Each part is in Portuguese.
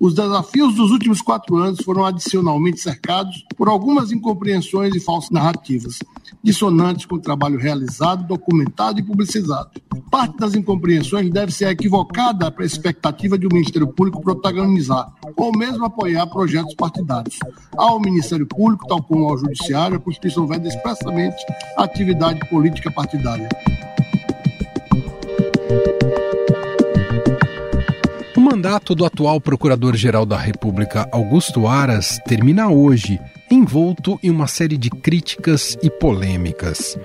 Os desafios dos últimos quatro anos foram adicionalmente cercados por algumas incompreensões e falsas narrativas, dissonantes com o trabalho realizado, documentado e publicizado. Parte das incompreensões deve ser equivocada para a expectativa de o um Ministério Público protagonizar ou mesmo apoiar projetos partidários. Ao Ministério Público, tal como ao Judiciário, a Constituição veda expressamente a atividade política partidária. Mandato do atual Procurador-Geral da República, Augusto Aras, termina hoje, envolto em uma série de críticas e polêmicas.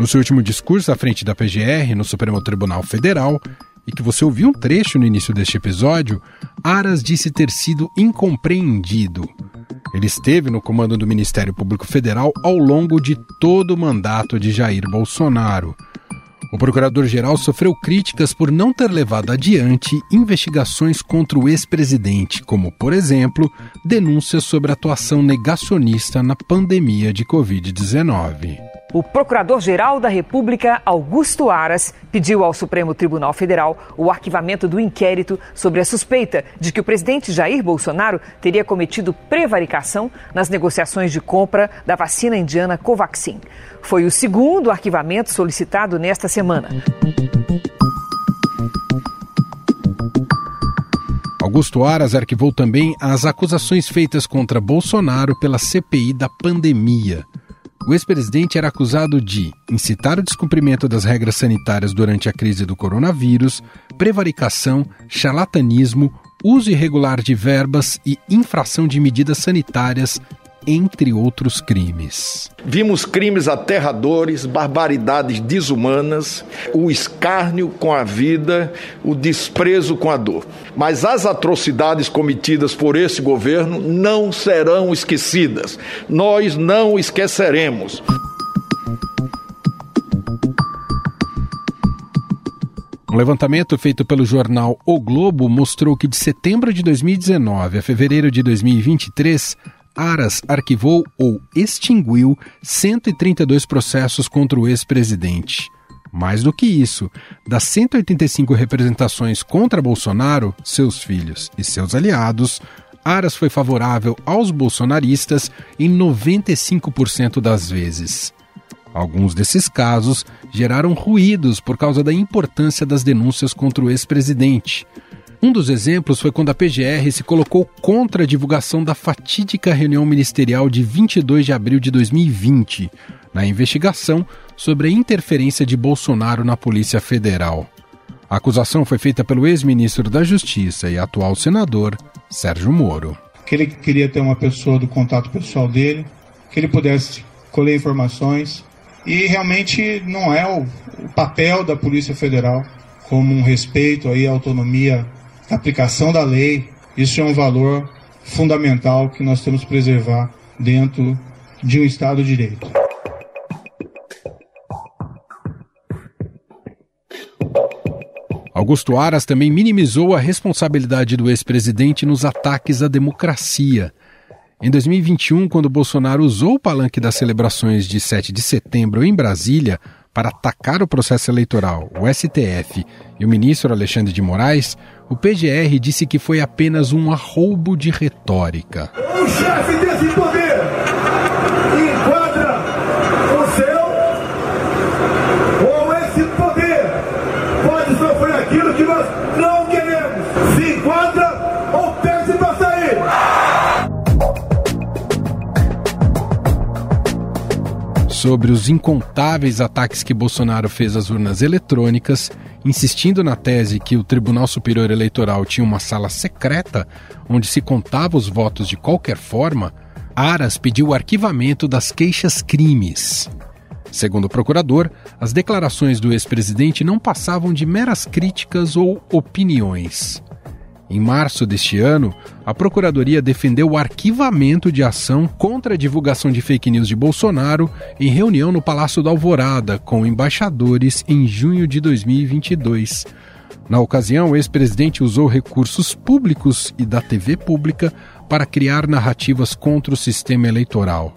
No seu último discurso à frente da PGR, no Supremo Tribunal Federal, e que você ouviu um trecho no início deste episódio, Aras disse ter sido incompreendido. Ele esteve no comando do Ministério Público Federal ao longo de todo o mandato de Jair Bolsonaro. O procurador-geral sofreu críticas por não ter levado adiante investigações contra o ex-presidente, como, por exemplo, denúncias sobre atuação negacionista na pandemia de Covid-19. O Procurador-Geral da República, Augusto Aras, pediu ao Supremo Tribunal Federal o arquivamento do inquérito sobre a suspeita de que o presidente Jair Bolsonaro teria cometido prevaricação nas negociações de compra da vacina indiana Covaxin. Foi o segundo arquivamento solicitado nesta semana. Augusto Aras arquivou também as acusações feitas contra Bolsonaro pela CPI da pandemia. O ex-presidente era acusado de incitar o descumprimento das regras sanitárias durante a crise do coronavírus, prevaricação, charlatanismo, uso irregular de verbas e infração de medidas sanitárias entre outros crimes. Vimos crimes aterradores, barbaridades desumanas, o escárnio com a vida, o desprezo com a dor. Mas as atrocidades cometidas por esse governo não serão esquecidas. Nós não esqueceremos. Um levantamento feito pelo jornal O Globo mostrou que de setembro de 2019 a fevereiro de 2023, Aras arquivou ou extinguiu 132 processos contra o ex-presidente. Mais do que isso, das 185 representações contra Bolsonaro, seus filhos e seus aliados, Aras foi favorável aos bolsonaristas em 95% das vezes. Alguns desses casos geraram ruídos por causa da importância das denúncias contra o ex-presidente. Um dos exemplos foi quando a PGR se colocou contra a divulgação da fatídica reunião ministerial de 22 de abril de 2020, na investigação sobre a interferência de Bolsonaro na Polícia Federal. A acusação foi feita pelo ex-ministro da Justiça e atual senador, Sérgio Moro. Que ele queria ter uma pessoa do contato pessoal dele, que ele pudesse colher informações, e realmente não é o, papel da Polícia Federal como um respeito aí à autonomia aplicação da lei, isso é um valor fundamental que nós temos que preservar dentro de um Estado de Direito. Augusto Aras também minimizou a responsabilidade do ex-presidente nos ataques à democracia. Em 2021, quando Bolsonaro usou o palanque das celebrações de 7 de setembro em Brasília para atacar o processo eleitoral, o STF e o ministro Alexandre de Moraes, o PGR disse que foi apenas um arroubo de retórica. O chefe desse poder enquadra o seu ou esse poder pode sofrer aquilo que nós não Sobre os incontáveis ataques que Bolsonaro fez às urnas eletrônicas, insistindo na tese que o Tribunal Superior Eleitoral tinha uma sala secreta onde se contava os votos de qualquer forma, Aras pediu o arquivamento das queixas-crimes. Segundo o procurador, as declarações do ex-presidente não passavam de meras críticas ou opiniões. Em março deste ano, a Procuradoria defendeu o arquivamento de ação contra a divulgação de fake news de Bolsonaro em reunião no Palácio da Alvorada com embaixadores em junho de 2022. Na ocasião, o ex-presidente usou recursos públicos e da TV pública para criar narrativas contra o sistema eleitoral.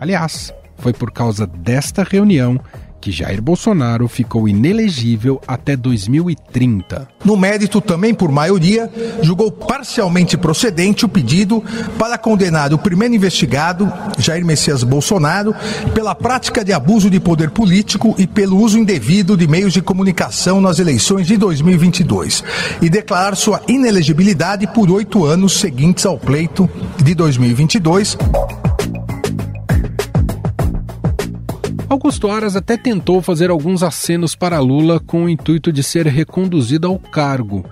Aliás, foi por causa desta reunião que Jair Bolsonaro ficou inelegível até 2030. No mérito, também por maioria, julgou parcialmente procedente o pedido para condenar o primeiro investigado, Jair Messias Bolsonaro, pela prática de abuso de poder político e pelo uso indevido de meios de comunicação nas eleições de 2022 e declarar sua inelegibilidade por oito anos seguintes ao pleito de 2022. Augusto Aras até tentou fazer alguns acenos para Lula com o intuito de ser reconduzido ao cargo.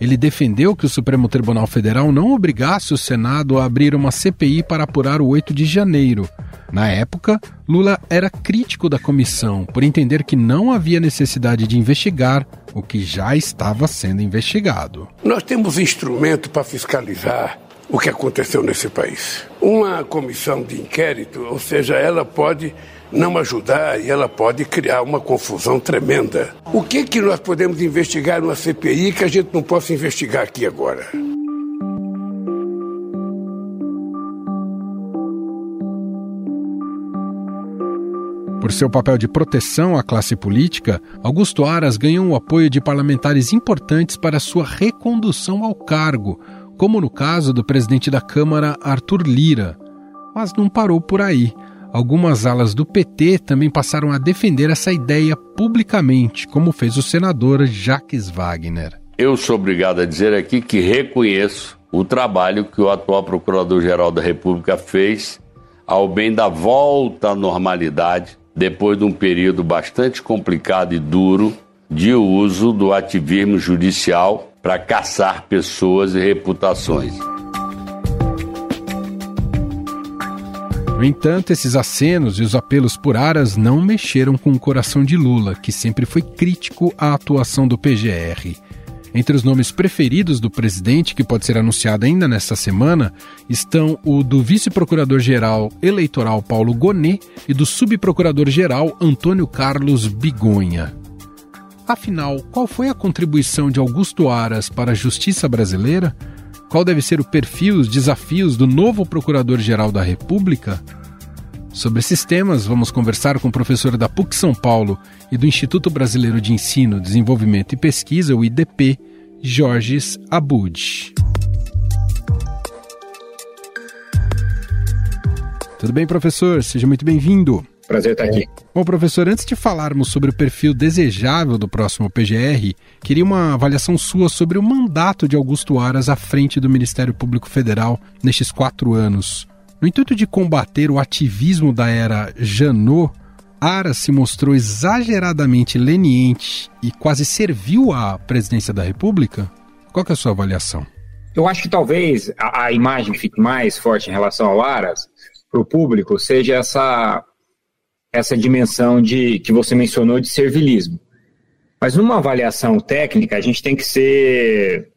Ele defendeu que o Supremo Tribunal Federal não obrigasse o Senado a abrir uma CPI para apurar o 8 de janeiro. Na época, Lula era crítico da comissão por entender que não havia necessidade de investigar o que já estava sendo investigado. Nós temos instrumento para fiscalizar o que aconteceu nesse país. Uma comissão de inquérito, ou seja, ela pode não ajudar e ela pode criar uma confusão tremenda. O que, que nós podemos investigar numa CPI que a gente não possa investigar aqui agora? Por seu papel de proteção à classe política, Augusto Aras ganhou o apoio de parlamentares importantes para sua recondução ao cargo, como no caso do presidente da Câmara, Arthur Lira. Mas não parou por aí. Algumas alas do PT também passaram a defender essa ideia publicamente, como fez o senador Jacques Wagner. Eu sou obrigado a dizer aqui que reconheço o trabalho que o atual Procurador-Geral da República fez ao bem da volta à normalidade depois de um período bastante complicado e duro de uso do ativismo judicial para caçar pessoas e reputações. No entanto, esses acenos e os apelos por aras não mexeram com o coração de Lula, que sempre foi crítico à atuação do PGR. Entre os nomes preferidos do presidente, que pode ser anunciado ainda nesta semana, estão o do vice-procurador-geral eleitoral Paulo Gonet e do subprocurador-geral Antônio Carlos Bigonha. Afinal, qual foi a contribuição de Augusto Aras para a justiça brasileira? Qual deve ser o perfil, os desafios do novo Procurador-Geral da República? Sobre esses temas, vamos conversar com o professor da PUC São Paulo e do Instituto Brasileiro de Ensino, Desenvolvimento e Pesquisa, o IDP, Jorges Abud. Tudo bem, professor? Seja muito bem-vindo. Prazer estar aqui. Bom, professor, antes de falarmos sobre o perfil desejável do próximo PGR, queria uma avaliação sua sobre o mandato de Augusto Aras à frente do Ministério Público Federal nestes quatro anos. No intuito de combater o ativismo da era Janot, Aras se mostrou exageradamente leniente e quase serviu à presidência da República? Qual é a sua avaliação? Eu acho que talvez a, a imagem que fique mais forte em relação ao Aras para o público seja essa essa dimensão de que você mencionou de servilismo. Mas numa avaliação técnica, a gente tem que ser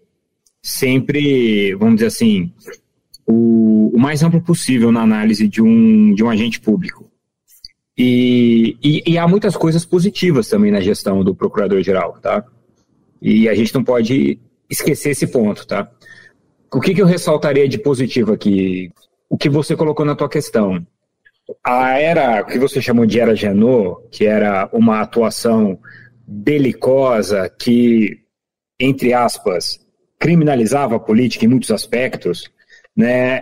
sempre, vamos dizer assim, o, o mais amplo possível na análise de um, de um agente público. E, e, e há muitas coisas positivas também na gestão do procurador-geral, tá? E a gente não pode esquecer esse ponto, tá? O que, que eu ressaltaria de positivo aqui? O que você colocou na tua questão a era que você chamou de era Janot, que era uma atuação belicosa que, entre aspas, criminalizava a política em muitos aspectos, né,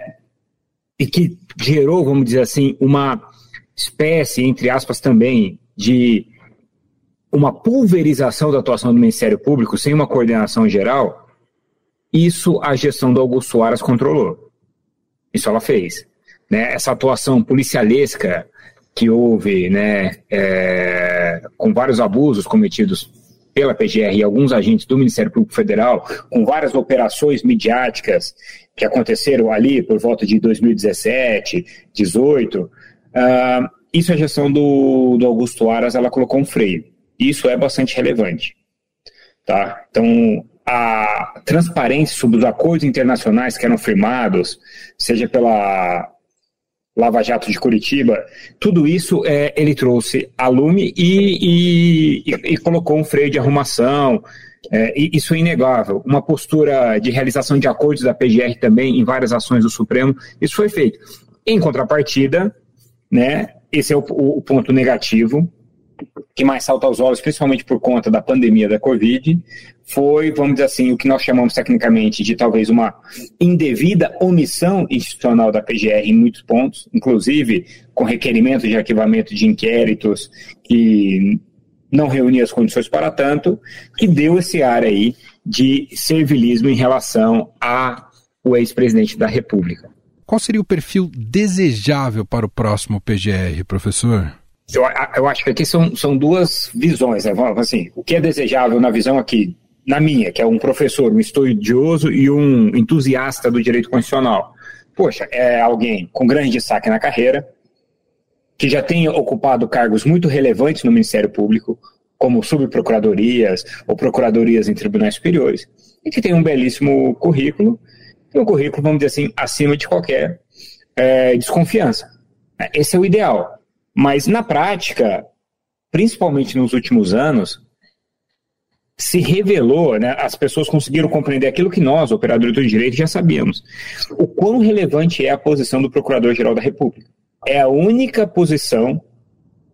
e que gerou, vamos dizer assim, uma espécie, entre aspas, também de uma pulverização da atuação do Ministério Público sem uma coordenação geral, isso a gestão do Augusto Aras controlou. Isso ela fez né, essa atuação policialesca que houve, né, é, com vários abusos cometidos pela PGR e alguns agentes do Ministério Público Federal, com várias operações midiáticas que aconteceram ali por volta de 2017, 2018, uh, isso a gestão do, do Augusto Aras, ela colocou um freio. Isso é bastante relevante. Tá? Então, a transparência sobre os acordos internacionais que eram firmados, seja pela Lava Jato de Curitiba, tudo isso é, ele trouxe a lume e, e, e, colocou um freio de arrumação. É, isso é inegável. Uma postura de realização de acordos da PGR também em várias ações do Supremo, isso foi feito. Em contrapartida, né, esse é o, o ponto negativo, que mais salta aos olhos, principalmente por conta da pandemia da Covid, foi, vamos dizer assim, o que nós chamamos tecnicamente de talvez uma indevida omissão institucional da PGR em muitos pontos, inclusive com requerimento de arquivamento de inquéritos que não reunia as condições para tanto, que deu esse ar aí de servilismo em relação ao ex-presidente da República. Qual seria o perfil desejável para o próximo PGR, professor? Eu, eu acho que aqui são, são duas visões, né? Assim, o que é desejável na visão aqui, na minha, que é um professor, um estudioso e um entusiasta do direito constitucional. Poxa, é alguém com grande destaque na carreira, que já tenha ocupado cargos muito relevantes no Ministério Público, como subprocuradorias ou procuradorias em tribunais superiores, e que tem um belíssimo currículo, e um currículo, vamos dizer assim, acima de qualquer é, desconfiança. Esse é o ideal. Mas na prática, principalmente nos últimos anos, se revelou, né, as pessoas conseguiram compreender aquilo que nós, operadores do direito, já sabíamos. O quão relevante é a posição do Procurador-Geral da República. É a única posição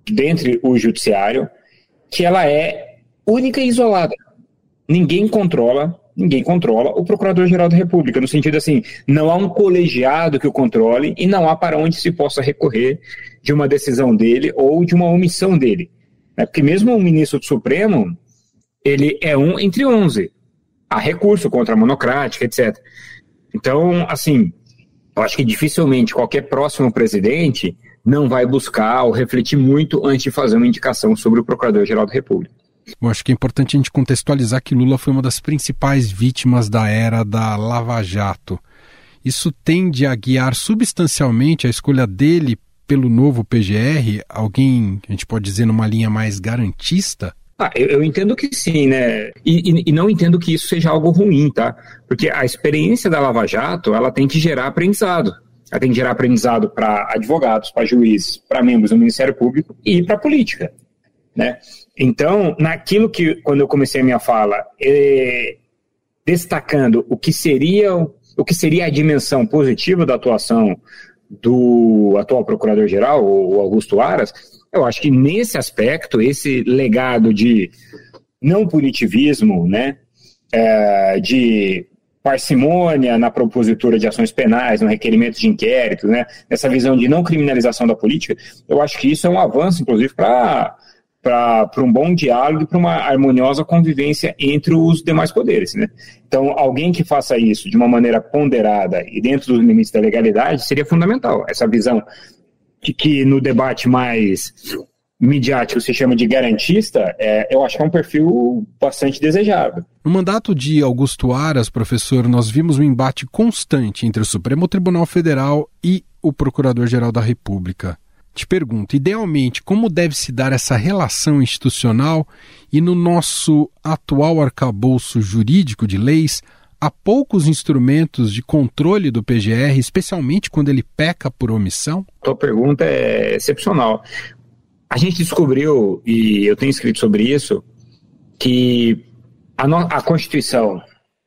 dentre o judiciário que ela é única e isolada. Ninguém controla, ninguém controla o Procurador-Geral da República, no sentido assim, não há um colegiado que o controle e não há para onde se possa recorrer de uma decisão dele ou de uma omissão dele. Né? Porque mesmo o ministro do Supremo, ele é um entre onze. Há recurso contra a monocrática, etc. Então, assim, eu acho que dificilmente qualquer próximo presidente não vai buscar ou refletir muito antes de fazer uma indicação sobre o Procurador-Geral da República. Eu acho que é importante a gente contextualizar que Lula foi uma das principais vítimas da era da Lava Jato. Isso tende a guiar substancialmente a escolha dele pelo novo PGR? Alguém, a gente pode dizer, numa linha mais garantista? Ah, eu, eu, entendo que sim, né? E, e, e, não entendo que isso seja algo ruim, tá? Porque a experiência da Lava Jato, ela tem que gerar aprendizado. Ela tem que gerar aprendizado para advogados, para juízes, para membros do Ministério Público e para política, né? Então, naquilo que, quando eu comecei a minha fala, é, destacando o que seria o que seria a dimensão positiva da atuação do atual procurador-geral, o Augusto Aras, eu acho que nesse aspecto, esse legado de não punitivismo, né, é, de parcimônia na propositura de ações penais, no requerimento de inquérito, né, essa visão de não criminalização da política, eu acho que isso é um avanço, inclusive, para para um bom diálogo e para uma harmoniosa convivência entre os demais poderes. Né? Então, alguém que faça isso de uma maneira ponderada e dentro dos limites da legalidade seria fundamental. Essa visão de que no debate mais midiático se chama de garantista, é, eu acho que é um perfil bastante desejável. No mandato de Augusto Aras, professor, nós vimos um embate constante entre o Supremo Tribunal Federal e o Procurador-Geral da República. Te pergunto, idealmente, como deve se dar essa relação institucional e no nosso atual arcabouço jurídico de leis, há poucos instrumentos de controle do PGR, especialmente quando ele peca por omissão? Tua pergunta é excepcional. A gente descobriu, e eu tenho escrito sobre isso, que a, no, a Constituição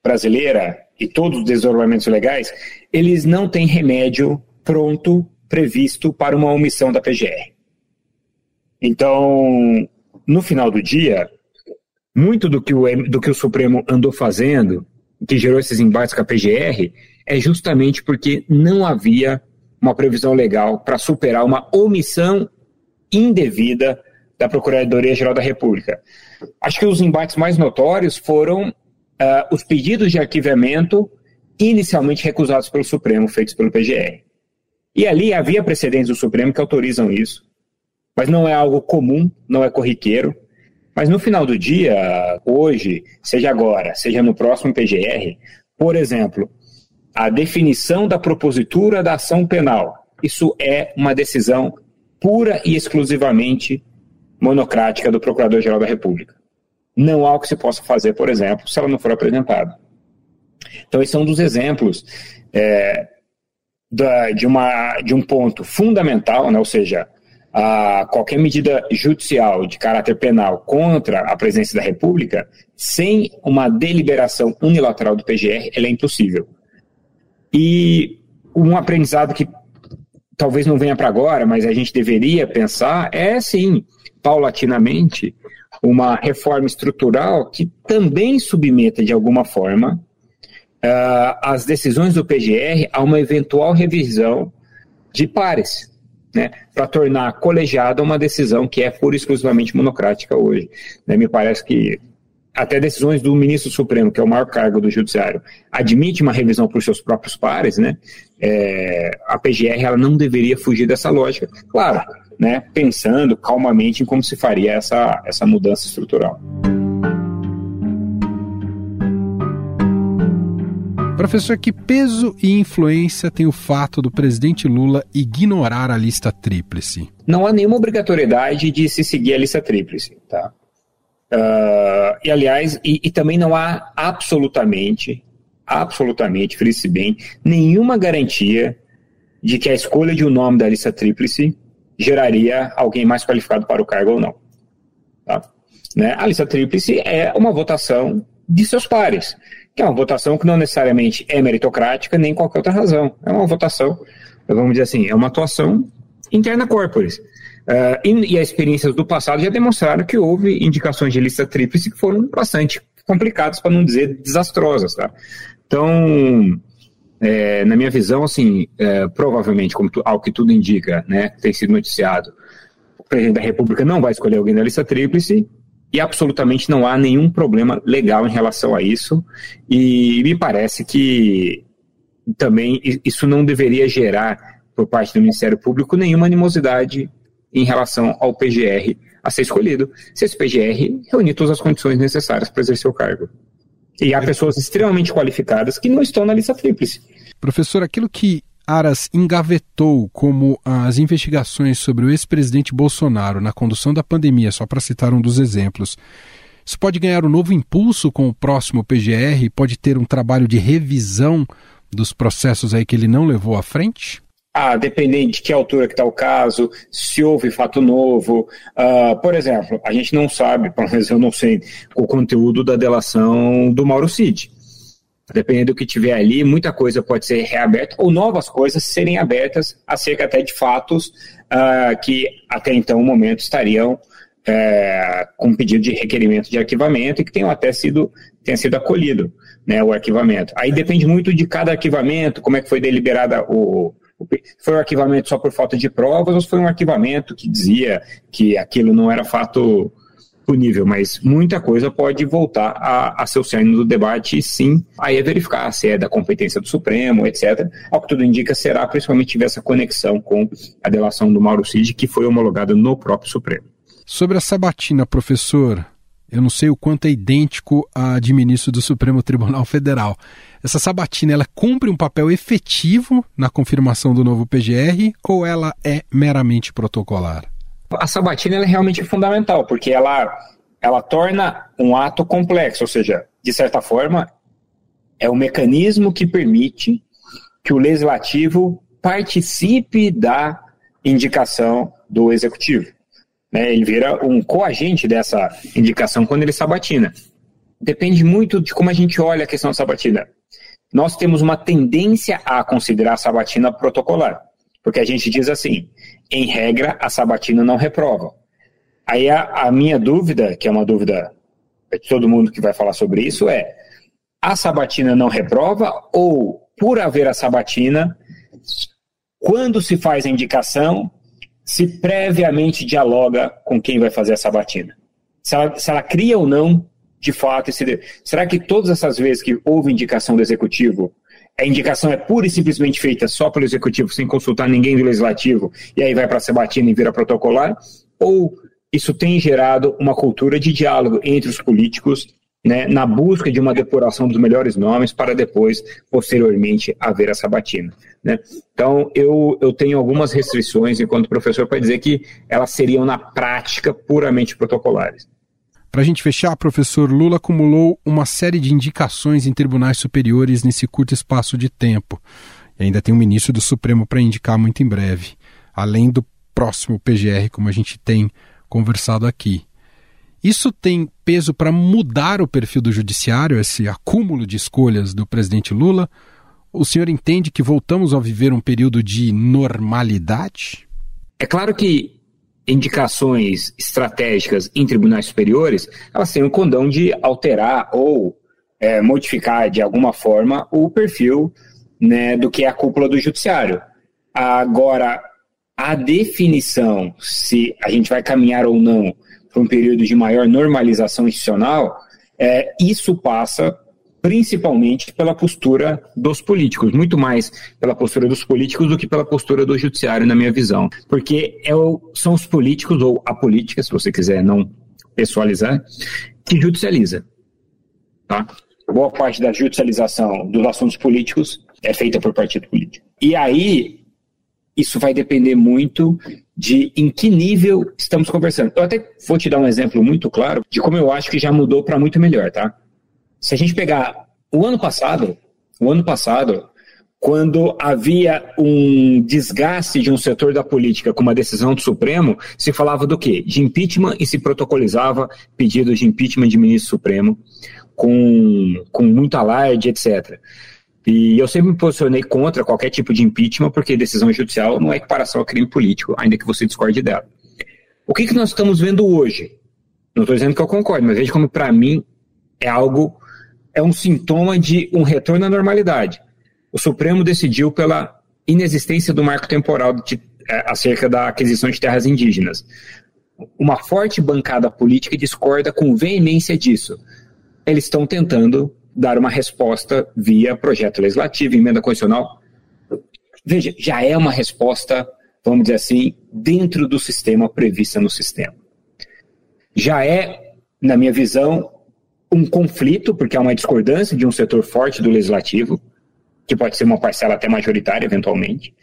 brasileira e todos os desdobramentos legais, eles não têm remédio pronto previsto para uma omissão da PGR. Então, no final do dia, muito do que o, do que o Supremo andou fazendo, que gerou esses embates com a PGR, é justamente porque não havia uma previsão legal para superar uma omissão indevida da Procuradoria-Geral da República. Acho que os embates mais notórios foram uh, os pedidos de arquivamento inicialmente recusados pelo Supremo, feitos pelo PGR. E ali havia precedentes do Supremo que autorizam isso, mas não é algo comum, não é corriqueiro. Mas no final do dia, hoje, seja agora, seja no próximo PGR, por exemplo, a definição da propositura da ação penal, isso é uma decisão pura e exclusivamente monocrática do Procurador-Geral da República. Não há o que se possa fazer, por exemplo, se ela não for apresentada. Então, esse é um dos exemplos é, da, de, uma, de um ponto fundamental, né, ou seja, a qualquer medida judicial de caráter penal contra a presidência da República, sem uma deliberação unilateral do PGR, ela é impossível. E um aprendizado que talvez não venha para agora, mas a gente deveria pensar é sim paulatinamente, uma reforma estrutural que também submeta, de alguma forma, uh, as decisões do PGR a uma eventual revisão de pares, né, para tornar colegiada uma decisão que é pura e exclusivamente monocrática hoje. Né, me parece que até decisões do ministro Supremo, que é o maior cargo do judiciário, admite uma revisão os seus próprios pares, né? É, a PGR ela não deveria fugir dessa lógica. Claro, né, pensando calmamente em como se faria essa, essa mudança estrutural. Professor, que peso e influência tem o fato do presidente Lula ignorar a lista tríplice? Não há nenhuma obrigatoriedade de se seguir a lista tríplice, tá? Uh, e aliás, e, e, também não há absolutamente, absolutamente, frise bem, nenhuma garantia de que a escolha de um nome da lista tríplice geraria alguém mais qualificado para o cargo ou não. Tá? Né? A lista tríplice é uma votação de seus pares, que é uma votação que não necessariamente é meritocrática nem qualquer outra razão. É uma votação, vamos dizer assim, é uma atuação interna corporis. Uh, e, e as experiências do passado já demonstraram que houve indicações de lista tríplice que foram bastante complicadas, para não dizer desastrosas. Tá? Então, é, na minha visão, assim, é, provavelmente, como tu, ao que tudo indica, né, tem sido noticiado, o presidente da República não vai escolher alguém da lista tríplice e absolutamente não há nenhum problema legal em relação a isso. E me parece que também isso não deveria gerar, por parte do Ministério Público, nenhuma animosidade em relação ao PGR a ser escolhido, se esse PGR reunir todas as condições necessárias para exercer o cargo. E há pessoas extremamente qualificadas que não estão na lista tríplice. Professor, aquilo que Aras engavetou como as investigações sobre o ex-presidente Bolsonaro na condução da pandemia, só para citar um dos exemplos, isso pode ganhar um novo impulso com o próximo PGR? Pode ter um trabalho de revisão dos processos aí que ele não levou à frente? Ah, dependendo de que altura que está o caso, se houve fato novo. Uh, por exemplo, a gente não sabe, pelo menos eu não sei, o conteúdo da delação do Mauro Cid. Dependendo do que tiver ali, muita coisa pode ser reaberta ou novas coisas serem abertas acerca até de fatos uh, que até então, no momento, estariam é, com pedido de requerimento de arquivamento e que tenham até sido, tenha sido acolhido né, o arquivamento. Aí depende muito de cada arquivamento, como é que foi deliberada o, foi um arquivamento só por falta de provas ou foi um arquivamento que dizia que aquilo não era fato punível, mas muita coisa pode voltar a, a ser o cerne do debate, sim, aí é verificar se é da competência do Supremo, etc. Ao que tudo indica, será principalmente tiver essa conexão com a delação do Mauro Cid, que foi homologada no próprio Supremo. Sobre a sabatina, professor, eu não sei o quanto é idêntico a de ministro do Supremo Tribunal Federal. Essa sabatina, ela cumpre um papel efetivo na confirmação do novo PGR ou ela é meramente protocolar? A sabatina é realmente fundamental, porque ela, ela torna um ato complexo, ou seja, de certa forma, é o mecanismo que permite que o legislativo participe da indicação do executivo. Né? Ele vira um coagente dessa indicação quando ele sabatina. Depende muito de como a gente olha a questão da sabatina. Nós temos uma tendência a considerar a sabatina protocolar, porque a gente diz assim, em regra, a sabatina não reprova. Aí a, a minha dúvida, que é uma dúvida de todo mundo que vai falar sobre isso, é: a sabatina não reprova ou, por haver a sabatina, quando se faz a indicação, se previamente dialoga com quem vai fazer a sabatina. Se ela, se ela cria ou não, de fato, esse. Será que todas essas vezes que houve indicação do executivo, a indicação é pura e simplesmente feita só pelo executivo, sem consultar ninguém do legislativo, e aí vai para a sabatina e vira protocolar? Ou isso tem gerado uma cultura de diálogo entre os políticos né, na busca de uma depuração dos melhores nomes para depois, posteriormente, haver a sabatina. Né? Então, eu, eu tenho algumas restrições enquanto professor para dizer que elas seriam, na prática, puramente protocolares. Para a gente fechar, professor, Lula acumulou uma série de indicações em tribunais superiores nesse curto espaço de tempo. E ainda tem um ministro do Supremo para indicar muito em breve, além do próximo PGR, como a gente tem conversado aqui. Isso tem peso para mudar o perfil do judiciário, esse acúmulo de escolhas do presidente Lula? O senhor entende que voltamos a viver um período de normalidade? É claro que indicações estratégicas em tribunais superiores, elas têm o condão de alterar ou é, modificar de alguma forma o perfil né, do que é a cúpula do judiciário. Agora, a definição se a gente vai caminhar ou não para um período de maior normalização institucional, é, isso passa principalmente pela postura dos políticos, muito mais pela postura dos políticos do que pela postura do judiciário, na minha visão. Porque é o, são os políticos, ou a política, se você quiser não pessoalizar, que judicializa. Tá? Boa parte da judicialização dos assuntos políticos é feita por partido político. E aí, isso vai depender muito de em que nível estamos conversando. Eu até vou te dar um exemplo muito claro de como eu acho que já mudou para muito melhor, tá? Se a gente pegar o ano passado, o ano passado, quando havia um desgaste de um setor da política com uma decisão do Supremo, se falava do quê? De impeachment e se protocolizava pedidos de impeachment de ministro Supremo com, com muito alarde, etc. E eu sempre me posicionei contra qualquer tipo de impeachment, porque decisão judicial não é equiparação a crime político, ainda que você discorde dela. O que, que nós estamos vendo hoje? Não estou dizendo que eu concordo, mas veja como, para mim, é algo é um sintoma de um retorno à normalidade. O Supremo decidiu pela inexistência do marco temporal de, é, acerca da aquisição de terras indígenas. Uma forte bancada política discorda com veemência disso. Eles estão tentando dar uma resposta via projeto legislativo, emenda constitucional. Veja, já é uma resposta, vamos dizer assim, dentro do sistema prevista no sistema. Já é, na minha visão, um conflito, porque há uma discordância de um setor forte do legislativo, que pode ser uma parcela até majoritária, eventualmente,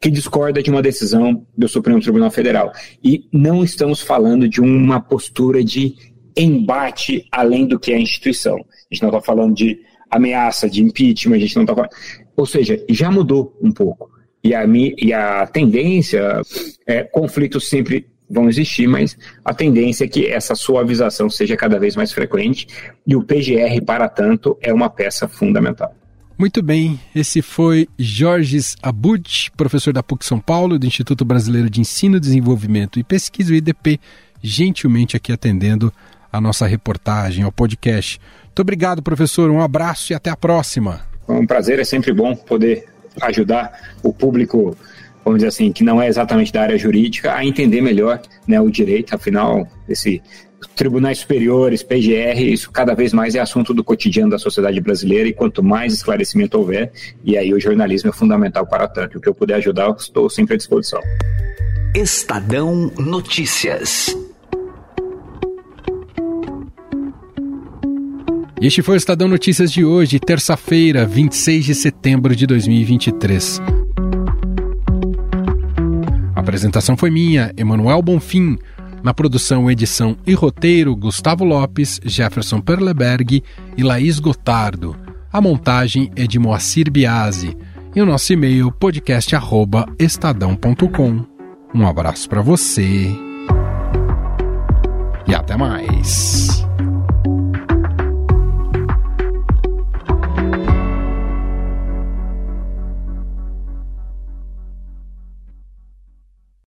que discorda de uma decisão do Supremo Tribunal Federal. E não estamos falando de uma postura de embate além do que é a instituição. A gente não está falando de ameaça, de impeachment, a gente não está falando. Ou seja, já mudou um pouco. E a, e a tendência, é, conflitos sempre vão existir, mas a tendência é que essa suavização seja cada vez mais frequente e o PGR, para tanto, é uma peça fundamental. Muito bem, esse foi Jorges Abud, professor da PUC São Paulo, do Instituto Brasileiro de Ensino, Desenvolvimento e Pesquisa, o IDP, gentilmente aqui atendendo a nossa reportagem, ao podcast. Muito obrigado, professor, um abraço e até a próxima. É um prazer, é sempre bom poder ajudar o público vamos dizer assim, que não é exatamente da área jurídica, a entender melhor né, o direito, afinal, esse tribunais superiores, PGR, isso cada vez mais é assunto do cotidiano da sociedade brasileira e quanto mais esclarecimento houver, e aí o jornalismo é fundamental para tanto. O que eu puder ajudar, estou sempre à disposição. Estadão Notícias. Este foi o Estadão Notícias de hoje, terça-feira, 26 de setembro de 2023 apresentação foi minha, Emanuel Bonfim. Na produção, edição e roteiro, Gustavo Lopes, Jefferson Perleberg e Laís Gotardo. A montagem é de Moacir Biasi. E o nosso e-mail podcast@estadão.com. Um abraço para você. E até mais.